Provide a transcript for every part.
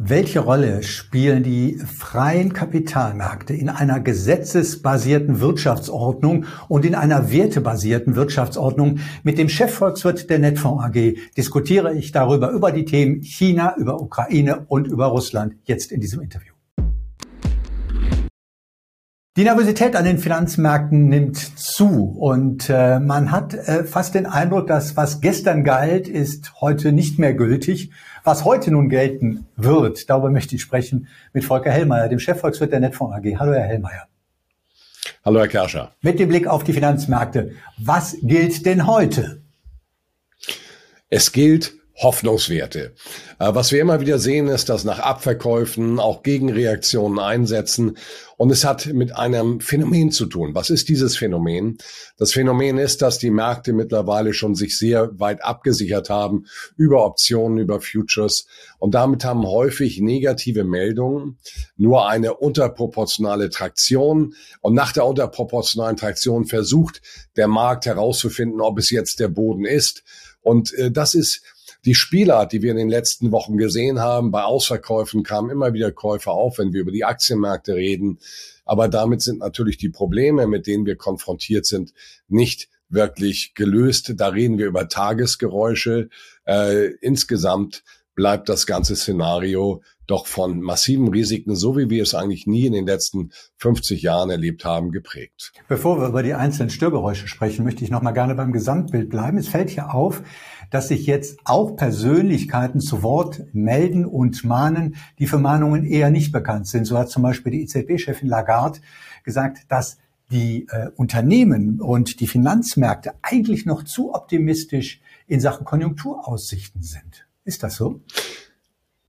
Welche Rolle spielen die freien Kapitalmärkte in einer gesetzesbasierten Wirtschaftsordnung und in einer wertebasierten Wirtschaftsordnung? Mit dem Chefvolkswirt der Netfonds AG diskutiere ich darüber, über die Themen China, über Ukraine und über Russland jetzt in diesem Interview. Die Nervosität an den Finanzmärkten nimmt zu und äh, man hat äh, fast den Eindruck, dass was gestern galt, ist heute nicht mehr gültig. Was heute nun gelten wird, darüber möchte ich sprechen mit Volker Hellmeier, dem Chefvolkswirt der Netfonds AG. Hallo, Herr Hellmeier. Hallo, Herr Kerscher. Mit dem Blick auf die Finanzmärkte, was gilt denn heute? Es gilt Hoffnungswerte. Äh, was wir immer wieder sehen, ist, dass nach Abverkäufen auch Gegenreaktionen einsetzen. Und es hat mit einem Phänomen zu tun. Was ist dieses Phänomen? Das Phänomen ist, dass die Märkte mittlerweile schon sich sehr weit abgesichert haben über Optionen, über Futures. Und damit haben häufig negative Meldungen nur eine unterproportionale Traktion. Und nach der unterproportionalen Traktion versucht der Markt herauszufinden, ob es jetzt der Boden ist. Und äh, das ist die Spielart, die wir in den letzten Wochen gesehen haben, bei Ausverkäufen kamen immer wieder Käufer auf, wenn wir über die Aktienmärkte reden. Aber damit sind natürlich die Probleme, mit denen wir konfrontiert sind, nicht wirklich gelöst. Da reden wir über Tagesgeräusche. Äh, insgesamt bleibt das ganze Szenario doch von massiven Risiken, so wie wir es eigentlich nie in den letzten 50 Jahren erlebt haben, geprägt. Bevor wir über die einzelnen Störgeräusche sprechen, möchte ich noch mal gerne beim Gesamtbild bleiben. Es fällt hier auf, dass sich jetzt auch Persönlichkeiten zu Wort melden und mahnen, die für Mahnungen eher nicht bekannt sind. So hat zum Beispiel die EZB-Chefin Lagarde gesagt, dass die äh, Unternehmen und die Finanzmärkte eigentlich noch zu optimistisch in Sachen Konjunkturaussichten sind. Ist das so?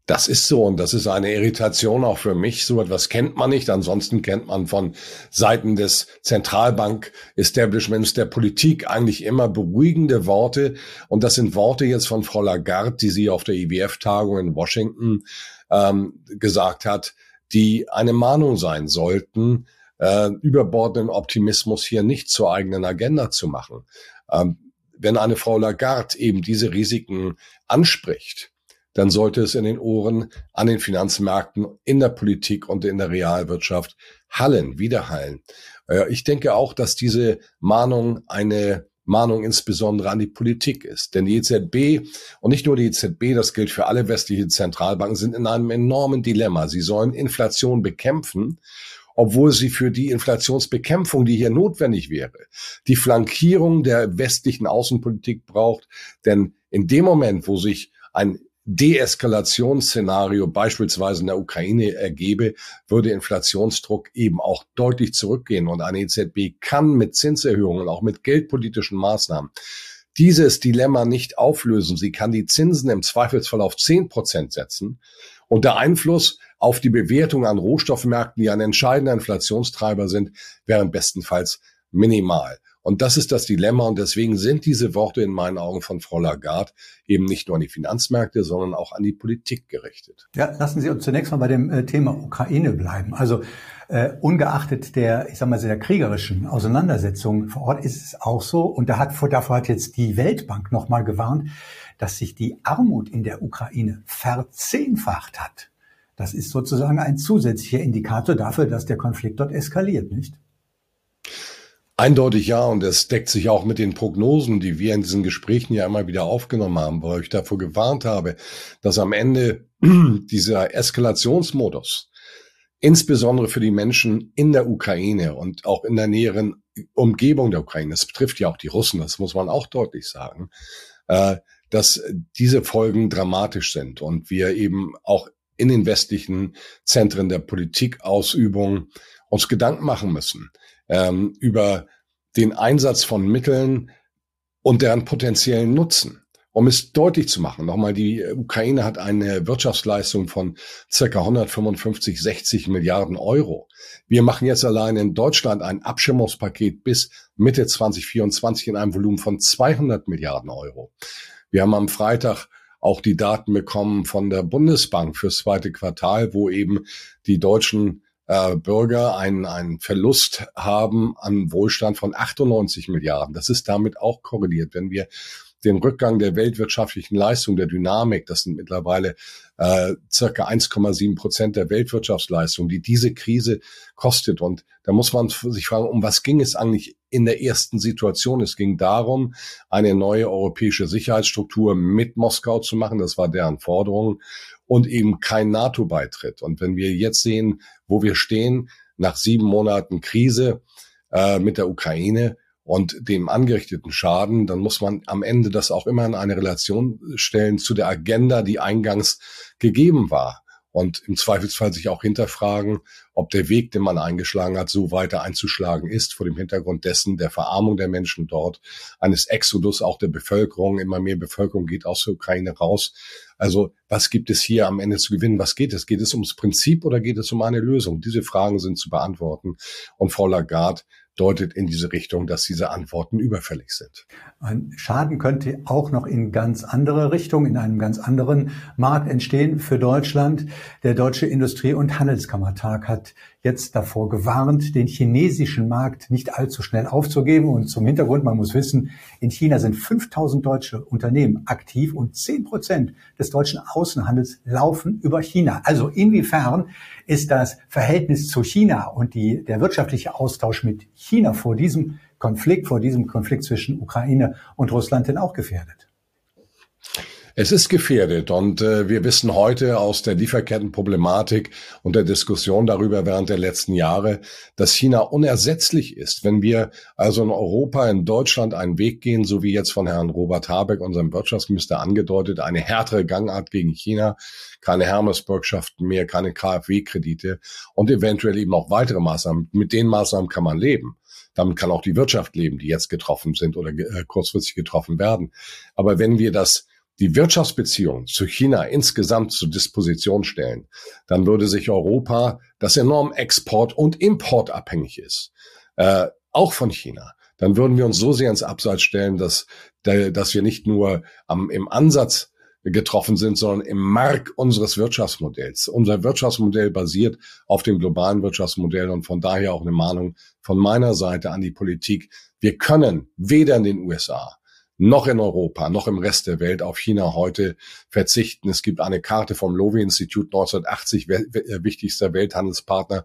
Das ist so und das ist eine Irritation auch für mich. So etwas kennt man nicht. Ansonsten kennt man von Seiten des Zentralbank-Establishments der Politik eigentlich immer beruhigende Worte. Und das sind Worte jetzt von Frau Lagarde, die sie auf der IWF-Tagung in Washington ähm, gesagt hat, die eine Mahnung sein sollten, äh, überbordenden Optimismus hier nicht zur eigenen Agenda zu machen. Ähm, wenn eine Frau Lagarde eben diese Risiken anspricht, dann sollte es in den Ohren an den Finanzmärkten, in der Politik und in der Realwirtschaft hallen, widerhallen. Äh, ich denke auch, dass diese Mahnung eine Mahnung insbesondere an die Politik ist. Denn die EZB und nicht nur die EZB, das gilt für alle westlichen Zentralbanken, sind in einem enormen Dilemma. Sie sollen Inflation bekämpfen, obwohl sie für die Inflationsbekämpfung, die hier notwendig wäre, die Flankierung der westlichen Außenpolitik braucht. Denn in dem Moment, wo sich ein Deeskalationsszenario beispielsweise in der Ukraine ergebe, würde Inflationsdruck eben auch deutlich zurückgehen. Und eine EZB kann mit Zinserhöhungen, auch mit geldpolitischen Maßnahmen, dieses Dilemma nicht auflösen. Sie kann die Zinsen im Zweifelsfall auf zehn Prozent setzen. Und der Einfluss auf die Bewertung an Rohstoffmärkten, die ein entscheidender Inflationstreiber sind, wäre bestenfalls minimal. Und das ist das Dilemma. Und deswegen sind diese Worte in meinen Augen von Frau Lagarde eben nicht nur an die Finanzmärkte, sondern auch an die Politik gerichtet. Ja, lassen Sie uns zunächst mal bei dem äh, Thema Ukraine bleiben. Also äh, ungeachtet der, ich sag mal, sehr kriegerischen Auseinandersetzung vor Ort ist es auch so, und da hat, davor hat jetzt die Weltbank nochmal gewarnt, dass sich die Armut in der Ukraine verzehnfacht hat. Das ist sozusagen ein zusätzlicher Indikator dafür, dass der Konflikt dort eskaliert, nicht? Eindeutig ja, und es deckt sich auch mit den Prognosen, die wir in diesen Gesprächen ja immer wieder aufgenommen haben, wo ich davor gewarnt habe, dass am Ende dieser Eskalationsmodus, insbesondere für die Menschen in der Ukraine und auch in der näheren Umgebung der Ukraine, das betrifft ja auch die Russen, das muss man auch deutlich sagen, äh, dass diese Folgen dramatisch sind und wir eben auch in den westlichen Zentren der Politikausübung uns Gedanken machen müssen ähm, über den Einsatz von Mitteln und deren potenziellen Nutzen. Um es deutlich zu machen, nochmal, die Ukraine hat eine Wirtschaftsleistung von circa 155, 60 Milliarden Euro. Wir machen jetzt allein in Deutschland ein Abschirmungspaket bis Mitte 2024 in einem Volumen von 200 Milliarden Euro. Wir haben am Freitag auch die Daten bekommen von der Bundesbank fürs zweite Quartal, wo eben die deutschen äh, Bürger einen, einen Verlust haben an Wohlstand von 98 Milliarden. Das ist damit auch korreliert. Wenn wir den Rückgang der weltwirtschaftlichen Leistung, der Dynamik, das sind mittlerweile äh, circa 1,7 Prozent der Weltwirtschaftsleistung, die diese Krise kostet. Und da muss man sich fragen, um was ging es eigentlich in der ersten Situation? Es ging darum, eine neue europäische Sicherheitsstruktur mit Moskau zu machen. Das war deren Forderung und eben kein NATO-Beitritt. Und wenn wir jetzt sehen, wo wir stehen, nach sieben Monaten Krise äh, mit der Ukraine und dem angerichteten Schaden, dann muss man am Ende das auch immer in eine Relation stellen zu der Agenda, die eingangs gegeben war und im Zweifelsfall sich auch hinterfragen, ob der Weg, den man eingeschlagen hat, so weiter einzuschlagen ist, vor dem Hintergrund dessen der Verarmung der Menschen dort, eines Exodus auch der Bevölkerung, immer mehr Bevölkerung geht aus der Ukraine raus. Also was gibt es hier am Ende zu gewinnen? Was geht es? Geht es ums Prinzip oder geht es um eine Lösung? Diese Fragen sind zu beantworten. Und Frau Lagarde deutet in diese Richtung, dass diese Antworten überfällig sind. Ein Schaden könnte auch noch in ganz andere Richtung, in einem ganz anderen Markt entstehen für Deutschland. Der Deutsche Industrie- und Handelskammertag hat jetzt davor gewarnt, den chinesischen Markt nicht allzu schnell aufzugeben. Und zum Hintergrund, man muss wissen, in China sind 5000 deutsche Unternehmen aktiv und 10 Prozent des deutschen Außenhandels laufen über China. Also inwiefern ist das Verhältnis zu China und die, der wirtschaftliche Austausch mit China vor diesem Konflikt, vor diesem Konflikt zwischen Ukraine und Russland denn auch gefährdet? Es ist gefährdet und äh, wir wissen heute aus der Lieferkettenproblematik und der Diskussion darüber während der letzten Jahre, dass China unersetzlich ist. Wenn wir also in Europa, in Deutschland einen Weg gehen, so wie jetzt von Herrn Robert Habeck, unserem Wirtschaftsminister, angedeutet, eine härtere Gangart gegen China, keine Hermes-Bürgschaften mehr, keine KfW-Kredite und eventuell eben auch weitere Maßnahmen. Mit den Maßnahmen kann man leben. Damit kann auch die Wirtschaft leben, die jetzt getroffen sind oder äh, kurzfristig getroffen werden. Aber wenn wir das die Wirtschaftsbeziehungen zu China insgesamt zur Disposition stellen, dann würde sich Europa, das enorm export- und importabhängig ist, äh, auch von China, dann würden wir uns so sehr ins Abseits stellen, dass, dass wir nicht nur am, im Ansatz getroffen sind, sondern im Mark unseres Wirtschaftsmodells. Unser Wirtschaftsmodell basiert auf dem globalen Wirtschaftsmodell und von daher auch eine Mahnung von meiner Seite an die Politik. Wir können weder in den USA noch in Europa, noch im Rest der Welt auf China heute verzichten. Es gibt eine Karte vom Lowy-Institut 1980, wichtigster Welthandelspartner.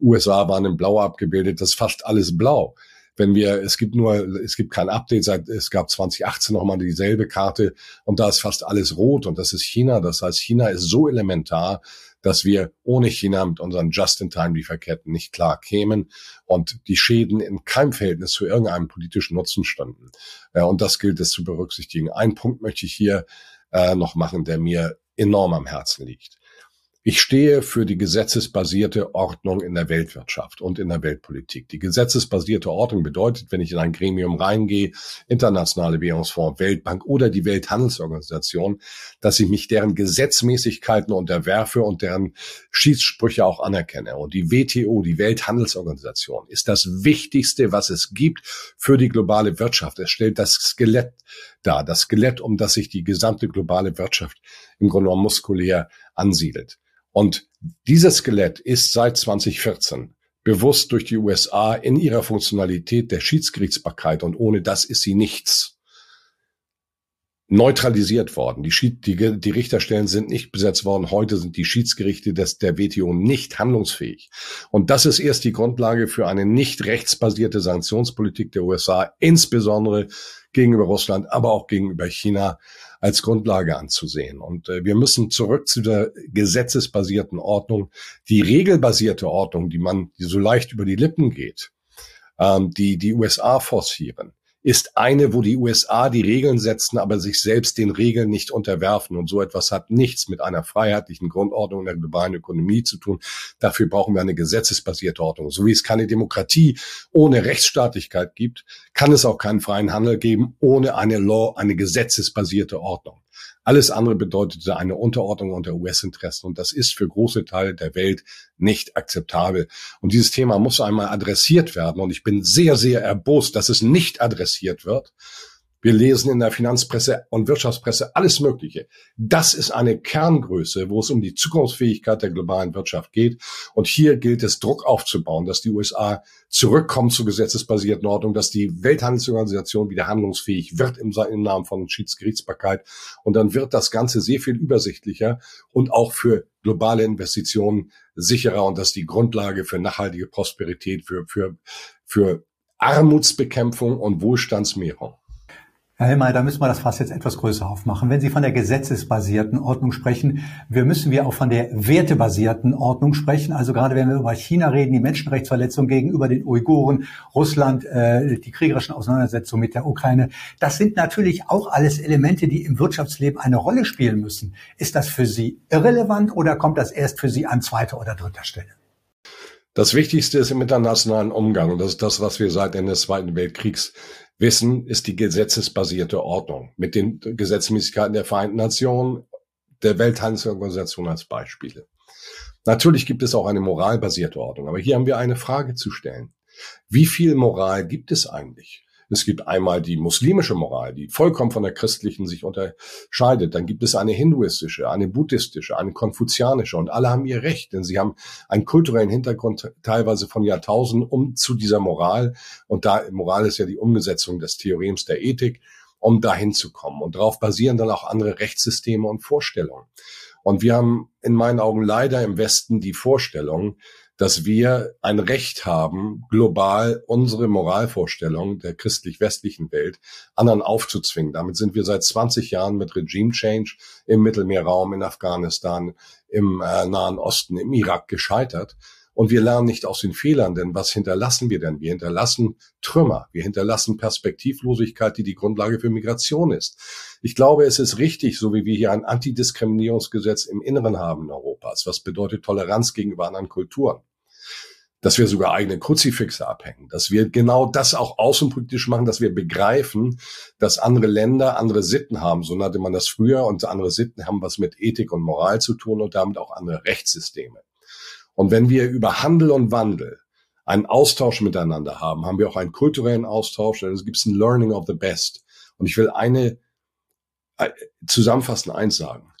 USA waren in Blau abgebildet. Das ist fast alles blau wenn wir, es gibt nur, es gibt kein Update, seit, es gab 2018 nochmal dieselbe Karte und da ist fast alles rot und das ist China. Das heißt, China ist so elementar, dass wir ohne China mit unseren Just-in-Time-Lieferketten nicht klar kämen und die Schäden in keinem Verhältnis zu irgendeinem politischen Nutzen standen. Äh, und das gilt es zu berücksichtigen. Ein Punkt möchte ich hier äh, noch machen, der mir enorm am Herzen liegt. Ich stehe für die gesetzesbasierte Ordnung in der Weltwirtschaft und in der Weltpolitik. Die gesetzesbasierte Ordnung bedeutet, wenn ich in ein Gremium reingehe, internationale Währungsfonds, Weltbank oder die Welthandelsorganisation, dass ich mich deren Gesetzmäßigkeiten unterwerfe und deren Schießsprüche auch anerkenne. Und die WTO, die Welthandelsorganisation, ist das Wichtigste, was es gibt für die globale Wirtschaft. Es stellt das Skelett dar, das Skelett, um das sich die gesamte globale Wirtschaft im Grunde genommen muskulär ansiedelt. Und dieses Skelett ist seit 2014 bewusst durch die USA in ihrer Funktionalität der Schiedsgerichtsbarkeit und ohne das ist sie nichts neutralisiert worden. Die, die, die Richterstellen sind nicht besetzt worden. Heute sind die Schiedsgerichte des, der WTO nicht handlungsfähig. Und das ist erst die Grundlage für eine nicht rechtsbasierte Sanktionspolitik der USA, insbesondere gegenüber Russland, aber auch gegenüber China als Grundlage anzusehen. Und äh, wir müssen zurück zu der gesetzesbasierten Ordnung, die regelbasierte Ordnung, die man die so leicht über die Lippen geht, ähm, die die USA forcieren ist eine, wo die USA die Regeln setzen, aber sich selbst den Regeln nicht unterwerfen. Und so etwas hat nichts mit einer freiheitlichen Grundordnung in der globalen Ökonomie zu tun. Dafür brauchen wir eine gesetzesbasierte Ordnung. So wie es keine Demokratie ohne Rechtsstaatlichkeit gibt, kann es auch keinen freien Handel geben ohne eine Law, eine gesetzesbasierte Ordnung. Alles andere bedeutete eine Unterordnung unter US-Interessen und das ist für große Teile der Welt nicht akzeptabel. Und dieses Thema muss einmal adressiert werden und ich bin sehr, sehr erbost, dass es nicht adressiert wird. Wir lesen in der Finanzpresse und Wirtschaftspresse alles Mögliche. Das ist eine Kerngröße, wo es um die Zukunftsfähigkeit der globalen Wirtschaft geht. Und hier gilt es, Druck aufzubauen, dass die USA zurückkommen zur gesetzesbasierten Ordnung, dass die Welthandelsorganisation wieder handlungsfähig wird im, Namen von Schiedsgerichtsbarkeit. Und dann wird das Ganze sehr viel übersichtlicher und auch für globale Investitionen sicherer und das ist die Grundlage für nachhaltige Prosperität, für, für, für Armutsbekämpfung und Wohlstandsmehrung. Herr Hellmeier, da müssen wir das fast jetzt etwas größer aufmachen. Wenn Sie von der gesetzesbasierten Ordnung sprechen, wir müssen wir auch von der wertebasierten Ordnung sprechen. Also gerade wenn wir über China reden, die Menschenrechtsverletzungen gegenüber den Uiguren, Russland, äh, die kriegerischen Auseinandersetzungen mit der Ukraine, das sind natürlich auch alles Elemente, die im Wirtschaftsleben eine Rolle spielen müssen. Ist das für Sie irrelevant oder kommt das erst für Sie an zweiter oder dritter Stelle? Das Wichtigste ist im internationalen Umgang, und das ist das, was wir seit Ende des Zweiten Weltkriegs wissen, ist die gesetzesbasierte Ordnung mit den Gesetzmäßigkeiten der Vereinten Nationen, der Welthandelsorganisation als Beispiele. Natürlich gibt es auch eine moralbasierte Ordnung, aber hier haben wir eine Frage zu stellen. Wie viel Moral gibt es eigentlich? Es gibt einmal die muslimische Moral, die vollkommen von der christlichen sich unterscheidet. Dann gibt es eine hinduistische, eine buddhistische, eine konfuzianische und alle haben ihr Recht, denn sie haben einen kulturellen Hintergrund teilweise von Jahrtausenden um zu dieser Moral. Und da Moral ist ja die Umsetzung des Theorems der Ethik, um dahin zu kommen. Und darauf basieren dann auch andere Rechtssysteme und Vorstellungen. Und wir haben in meinen Augen leider im Westen die Vorstellung, dass wir ein Recht haben, global unsere Moralvorstellung der christlich-westlichen Welt anderen aufzuzwingen. Damit sind wir seit 20 Jahren mit Regime Change im Mittelmeerraum, in Afghanistan, im äh, Nahen Osten, im Irak gescheitert. Und wir lernen nicht aus den Fehlern, denn was hinterlassen wir denn? Wir hinterlassen Trümmer, wir hinterlassen Perspektivlosigkeit, die die Grundlage für Migration ist. Ich glaube, es ist richtig, so wie wir hier ein Antidiskriminierungsgesetz im Inneren haben Europas, was bedeutet Toleranz gegenüber anderen Kulturen dass wir sogar eigene Kruzifixe abhängen, dass wir genau das auch außenpolitisch machen, dass wir begreifen, dass andere Länder andere Sitten haben. So nannte man das früher und andere Sitten haben was mit Ethik und Moral zu tun und damit auch andere Rechtssysteme. Und wenn wir über Handel und Wandel einen Austausch miteinander haben, haben wir auch einen kulturellen Austausch, dann gibt es ein Learning of the Best. Und ich will eine äh, zusammenfassend eins sagen.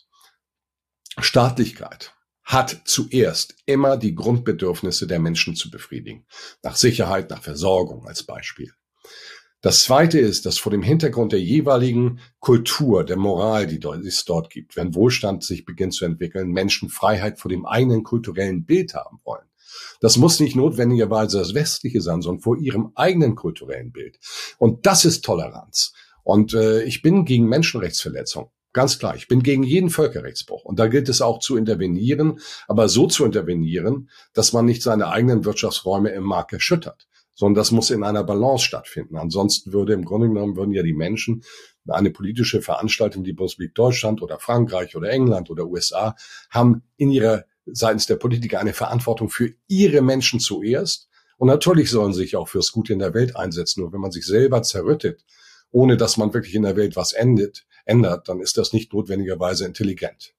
Staatlichkeit hat zuerst immer die Grundbedürfnisse der Menschen zu befriedigen. Nach Sicherheit, nach Versorgung als Beispiel. Das zweite ist, dass vor dem Hintergrund der jeweiligen Kultur, der Moral, die es dort gibt, wenn Wohlstand sich beginnt zu entwickeln, Menschen Freiheit vor dem eigenen kulturellen Bild haben wollen. Das muss nicht notwendigerweise das Westliche sein, sondern vor ihrem eigenen kulturellen Bild. Und das ist Toleranz. Und äh, ich bin gegen Menschenrechtsverletzungen. Ganz klar, ich bin gegen jeden Völkerrechtsbruch. Und da gilt es auch zu intervenieren, aber so zu intervenieren, dass man nicht seine eigenen Wirtschaftsräume im Markt erschüttert, sondern das muss in einer Balance stattfinden. Ansonsten würde im Grunde genommen würden ja die Menschen eine politische Veranstaltung, die Bundesrepublik Deutschland oder Frankreich oder England oder USA haben in ihrer seitens der Politiker eine Verantwortung für ihre Menschen zuerst. Und natürlich sollen sie sich auch fürs Gute in der Welt einsetzen. Nur wenn man sich selber zerrüttet, ohne dass man wirklich in der Welt was endet, ändert, dann ist das nicht notwendigerweise intelligent.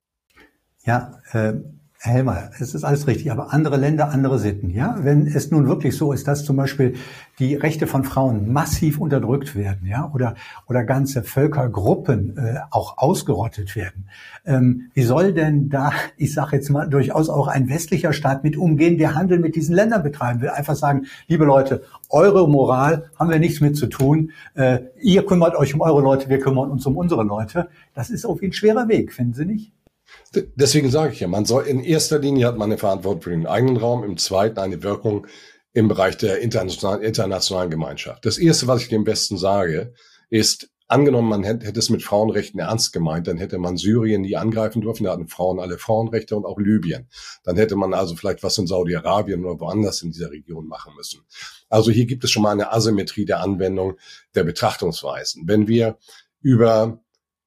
Ja, äh, Helmer, es ist alles richtig, aber andere Länder, andere Sitten. Ja, wenn es nun wirklich so ist, dass zum Beispiel die Rechte von Frauen massiv unterdrückt werden, ja, oder oder ganze Völkergruppen äh, auch ausgerottet werden, ähm, wie soll denn da, ich sage jetzt mal, durchaus auch ein westlicher Staat mit umgehen, der Handel mit diesen Ländern betreiben will? Einfach sagen, liebe Leute, eure Moral haben wir nichts mit zu tun. Äh, ihr kümmert euch um eure Leute, wir kümmern uns um unsere Leute. Das ist irgendwie ein schwerer Weg, finden Sie nicht? Deswegen sage ich ja, man soll in erster Linie hat man eine Verantwortung für den eigenen Raum, im zweiten eine Wirkung im Bereich der internationalen, internationalen Gemeinschaft. Das erste, was ich dem Besten sage, ist, angenommen, man hätte, hätte es mit Frauenrechten ernst gemeint, dann hätte man Syrien nie angreifen dürfen, da hatten Frauen alle Frauenrechte und auch Libyen. Dann hätte man also vielleicht was in Saudi-Arabien oder woanders in dieser Region machen müssen. Also hier gibt es schon mal eine Asymmetrie der Anwendung der Betrachtungsweisen. Wenn wir über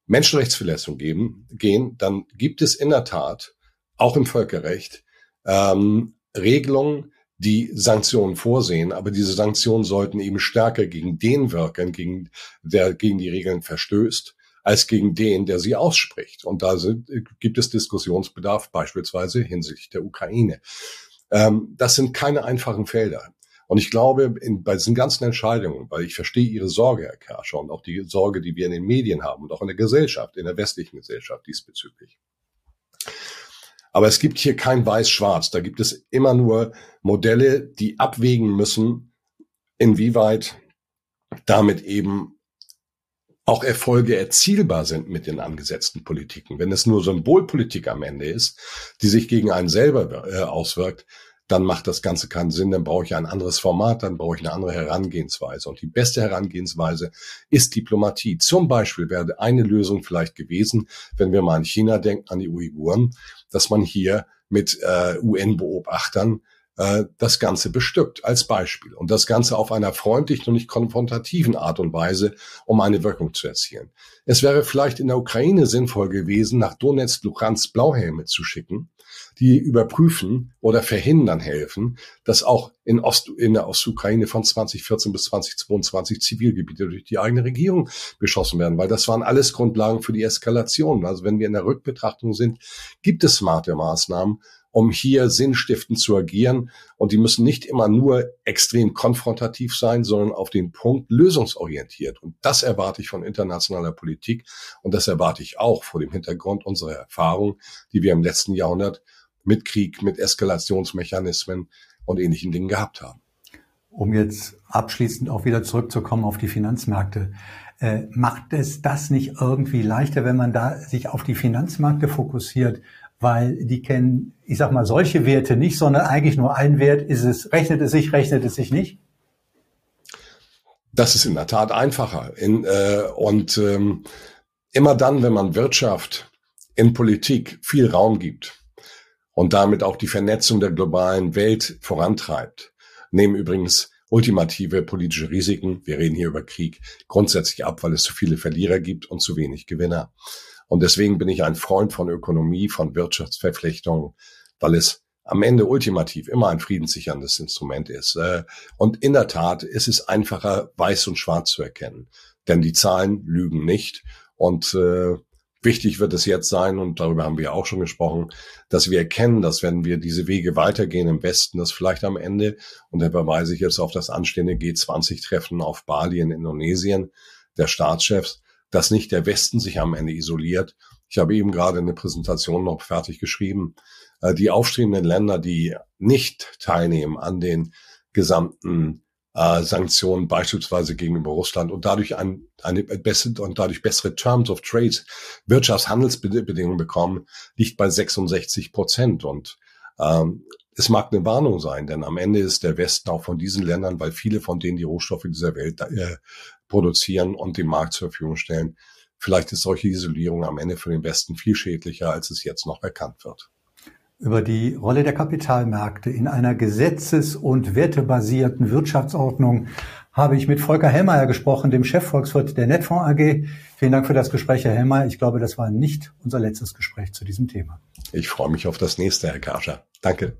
Menschenrechtsverletzungen geben, gehen, dann gibt es in der Tat auch im Völkerrecht ähm, Regelungen, die Sanktionen vorsehen, aber diese Sanktionen sollten eben stärker gegen den wirken, gegen der gegen die Regeln verstößt, als gegen den, der sie ausspricht. Und da sind, gibt es Diskussionsbedarf, beispielsweise hinsichtlich der Ukraine. Ähm, das sind keine einfachen Felder. Und ich glaube, in, bei diesen ganzen Entscheidungen, weil ich verstehe Ihre Sorge, Herr Kerscher, und auch die Sorge, die wir in den Medien haben und auch in der Gesellschaft, in der westlichen Gesellschaft diesbezüglich. Aber es gibt hier kein Weiß-Schwarz. Da gibt es immer nur Modelle, die abwägen müssen, inwieweit damit eben auch Erfolge erzielbar sind mit den angesetzten Politiken. Wenn es nur Symbolpolitik am Ende ist, die sich gegen einen selber äh, auswirkt, dann macht das Ganze keinen Sinn, dann brauche ich ein anderes Format, dann brauche ich eine andere Herangehensweise. Und die beste Herangehensweise ist Diplomatie. Zum Beispiel wäre eine Lösung vielleicht gewesen, wenn wir mal an China denken, an die Uiguren, dass man hier mit äh, UN-Beobachtern äh, das Ganze bestückt als Beispiel und das Ganze auf einer freundlichen und nicht konfrontativen Art und Weise, um eine Wirkung zu erzielen. Es wäre vielleicht in der Ukraine sinnvoll gewesen, nach Donetsk, Luhansk Blauhelme zu schicken, die überprüfen oder verhindern helfen, dass auch in, Ost, in der Ostukraine von 2014 bis 2022 Zivilgebiete durch die eigene Regierung beschossen werden, weil das waren alles Grundlagen für die Eskalation. Also wenn wir in der Rückbetrachtung sind, gibt es smarte Maßnahmen, um hier sinnstiftend zu agieren. Und die müssen nicht immer nur extrem konfrontativ sein, sondern auf den Punkt lösungsorientiert. Und das erwarte ich von internationaler Politik. Und das erwarte ich auch vor dem Hintergrund unserer Erfahrung, die wir im letzten Jahrhundert mit Krieg, mit Eskalationsmechanismen und ähnlichen Dingen gehabt haben. Um jetzt abschließend auch wieder zurückzukommen auf die Finanzmärkte. Äh, macht es das nicht irgendwie leichter, wenn man da sich auf die Finanzmärkte fokussiert weil die kennen, ich sag mal, solche Werte nicht, sondern eigentlich nur ein Wert ist es, rechnet es sich, rechnet es sich nicht? Das ist in der Tat einfacher. In, äh, und ähm, immer dann, wenn man Wirtschaft in Politik viel Raum gibt und damit auch die Vernetzung der globalen Welt vorantreibt, nehmen übrigens ultimative politische Risiken, wir reden hier über Krieg, grundsätzlich ab, weil es zu viele Verlierer gibt und zu wenig Gewinner. Und deswegen bin ich ein Freund von Ökonomie, von Wirtschaftsverflechtungen, weil es am Ende ultimativ immer ein friedenssicherndes Instrument ist. Äh, und in der Tat ist es einfacher, weiß und schwarz zu erkennen. Denn die Zahlen lügen nicht. Und äh, wichtig wird es jetzt sein, und darüber haben wir auch schon gesprochen, dass wir erkennen, dass wenn wir diese Wege weitergehen im Westen, dass vielleicht am Ende, und da verweise ich jetzt auf das anstehende G20-Treffen auf Bali in Indonesien, der Staatschefs, dass nicht der Westen sich am Ende isoliert. Ich habe eben gerade eine Präsentation noch fertig geschrieben. Äh, die aufstrebenden Länder, die nicht teilnehmen an den gesamten äh, Sanktionen, beispielsweise gegenüber Russland und dadurch ein, eine bessere und dadurch bessere Terms of Trade, Wirtschaftshandelsbedingungen bekommen, liegt bei 66 Prozent. Und ähm, es mag eine Warnung sein, denn am Ende ist der Westen auch von diesen Ländern, weil viele von denen die Rohstoffe dieser Welt äh, produzieren und dem Markt zur Verfügung stellen. Vielleicht ist solche Isolierung am Ende für den Westen viel schädlicher, als es jetzt noch erkannt wird. Über die Rolle der Kapitalmärkte in einer gesetzes- und wertebasierten Wirtschaftsordnung habe ich mit Volker Hellmeier gesprochen, dem Chefvolkswirt der Netfonds AG. Vielen Dank für das Gespräch, Herr Hellmeier. Ich glaube, das war nicht unser letztes Gespräch zu diesem Thema. Ich freue mich auf das nächste, Herr Karscher. Danke.